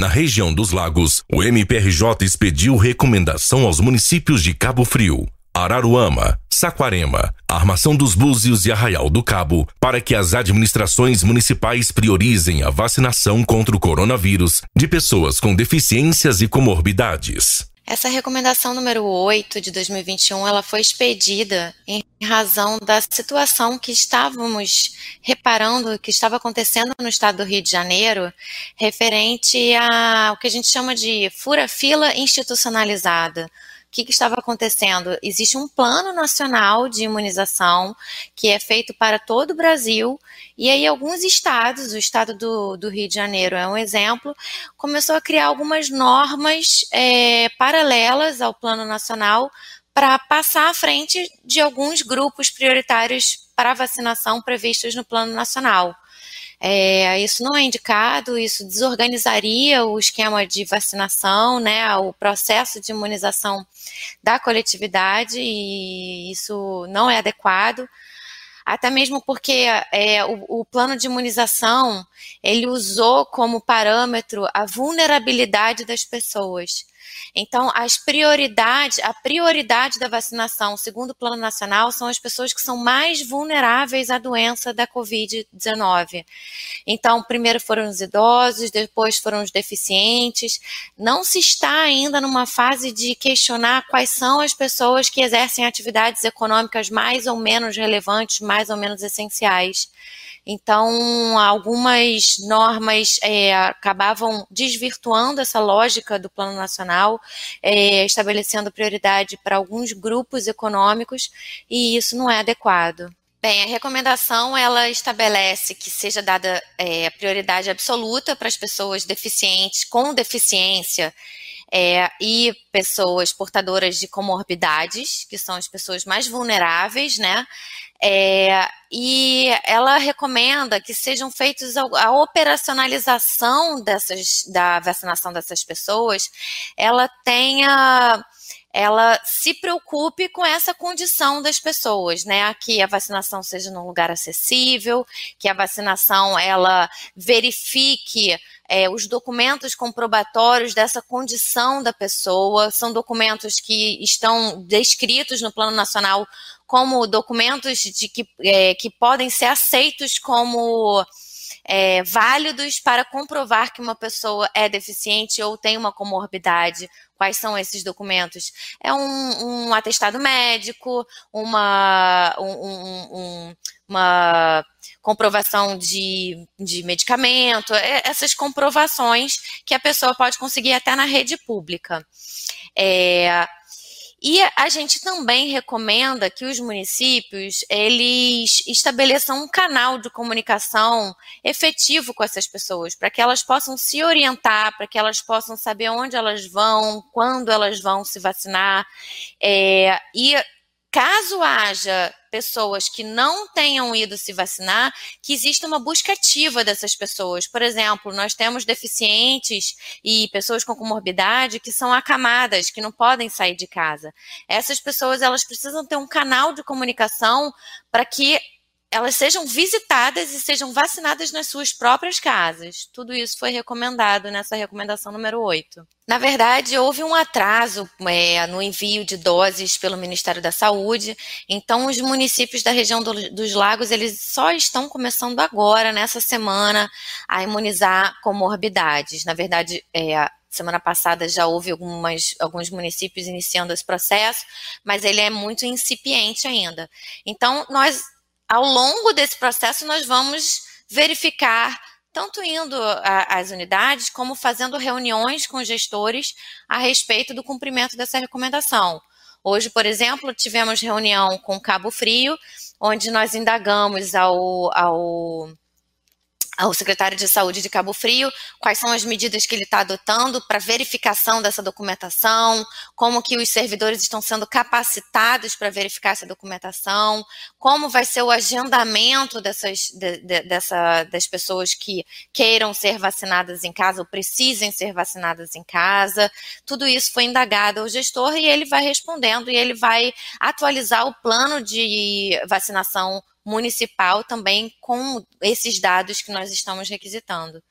Na região dos lagos, o MPRJ expediu recomendação aos municípios de Cabo Frio, Araruama, Saquarema, Armação dos Búzios e Arraial do Cabo para que as administrações municipais priorizem a vacinação contra o coronavírus de pessoas com deficiências e comorbidades. Essa recomendação número 8 de 2021, ela foi expedida em razão da situação que estávamos reparando, que estava acontecendo no estado do Rio de Janeiro, referente ao que a gente chama de fura-fila institucionalizada que, que estava acontecendo? Existe um plano nacional de imunização que é feito para todo o Brasil, e aí alguns estados, o estado do, do Rio de Janeiro é um exemplo, começou a criar algumas normas é, paralelas ao plano nacional para passar à frente de alguns grupos prioritários para vacinação previstos no plano nacional. É, isso não é indicado, isso desorganizaria o esquema de vacinação, né, o processo de imunização da coletividade, e isso não é adequado até mesmo porque é, o, o, plano de imunização ele usou como parâmetro a vulnerabilidade das pessoas. Então, as prioridades, a prioridade da vacinação, segundo o Plano Nacional, são as pessoas que são mais vulneráveis à doença da Covid-19. Então, primeiro foram os idosos, depois foram os deficientes. Não se está ainda numa fase de questionar quais são as pessoas que exercem atividades econômicas mais ou menos relevantes, mais ou menos essenciais. Então, algumas normas é, acabavam desvirtuando essa lógica do Plano Nacional, é, estabelecendo prioridade para alguns grupos econômicos, e isso não é adequado. Bem, a recomendação ela estabelece que seja dada é, prioridade absoluta para as pessoas deficientes com deficiência é, e pessoas portadoras de comorbidades, que são as pessoas mais vulneráveis, né? É, e ela recomenda que sejam feitos a, a, operacionalização dessas, da vacinação dessas pessoas, ela tenha ela se preocupe com essa condição das pessoas, né? Que a vacinação seja num lugar acessível, que a vacinação ela verifique é, os documentos comprobatórios dessa condição da pessoa, são documentos que estão descritos no Plano Nacional como documentos de que, é, que podem ser aceitos como é, válidos para comprovar que uma pessoa é deficiente ou tem uma comorbidade. Quais são esses documentos? É um, um atestado médico, uma, um, um, uma comprovação de, de medicamento, é, essas comprovações que a pessoa pode conseguir até na rede pública. É, e a gente também recomenda que os municípios eles estabeleçam um canal de comunicação efetivo com essas pessoas, para que elas possam se orientar, para que elas possam saber onde elas vão, quando elas vão se vacinar. É, e caso haja pessoas que não tenham ido se vacinar, que exista uma busca ativa dessas pessoas. Por exemplo, nós temos deficientes e pessoas com comorbidade que são acamadas, que não podem sair de casa. Essas pessoas, elas precisam ter um canal de comunicação para que elas sejam visitadas e sejam vacinadas nas suas próprias casas. Tudo isso foi recomendado nessa recomendação número 8. Na verdade, houve um atraso é, no envio de doses pelo Ministério da Saúde, então os municípios da região do, dos lagos, eles só estão começando agora, nessa semana, a imunizar comorbidades. Na verdade, é, Semana passada já houve algumas, alguns municípios iniciando esse processo, mas ele é muito incipiente ainda. Então, nós ao longo desse processo, nós vamos verificar, tanto indo às unidades, como fazendo reuniões com gestores a respeito do cumprimento dessa recomendação. Hoje, por exemplo, tivemos reunião com Cabo Frio, onde nós indagamos ao, ao ao secretário de Saúde de Cabo Frio quais são as medidas que ele está adotando para verificação dessa documentação, como que os servidores estão sendo capacitados para verificar essa documentação, como vai ser o agendamento dessas, de, de, dessa, das pessoas que queiram ser vacinadas em casa ou precisem ser vacinadas em casa. Tudo isso foi indagado ao gestor e ele vai respondendo e ele vai atualizar o plano de vacinação municipal também com esses dados que nós estamos requisitando.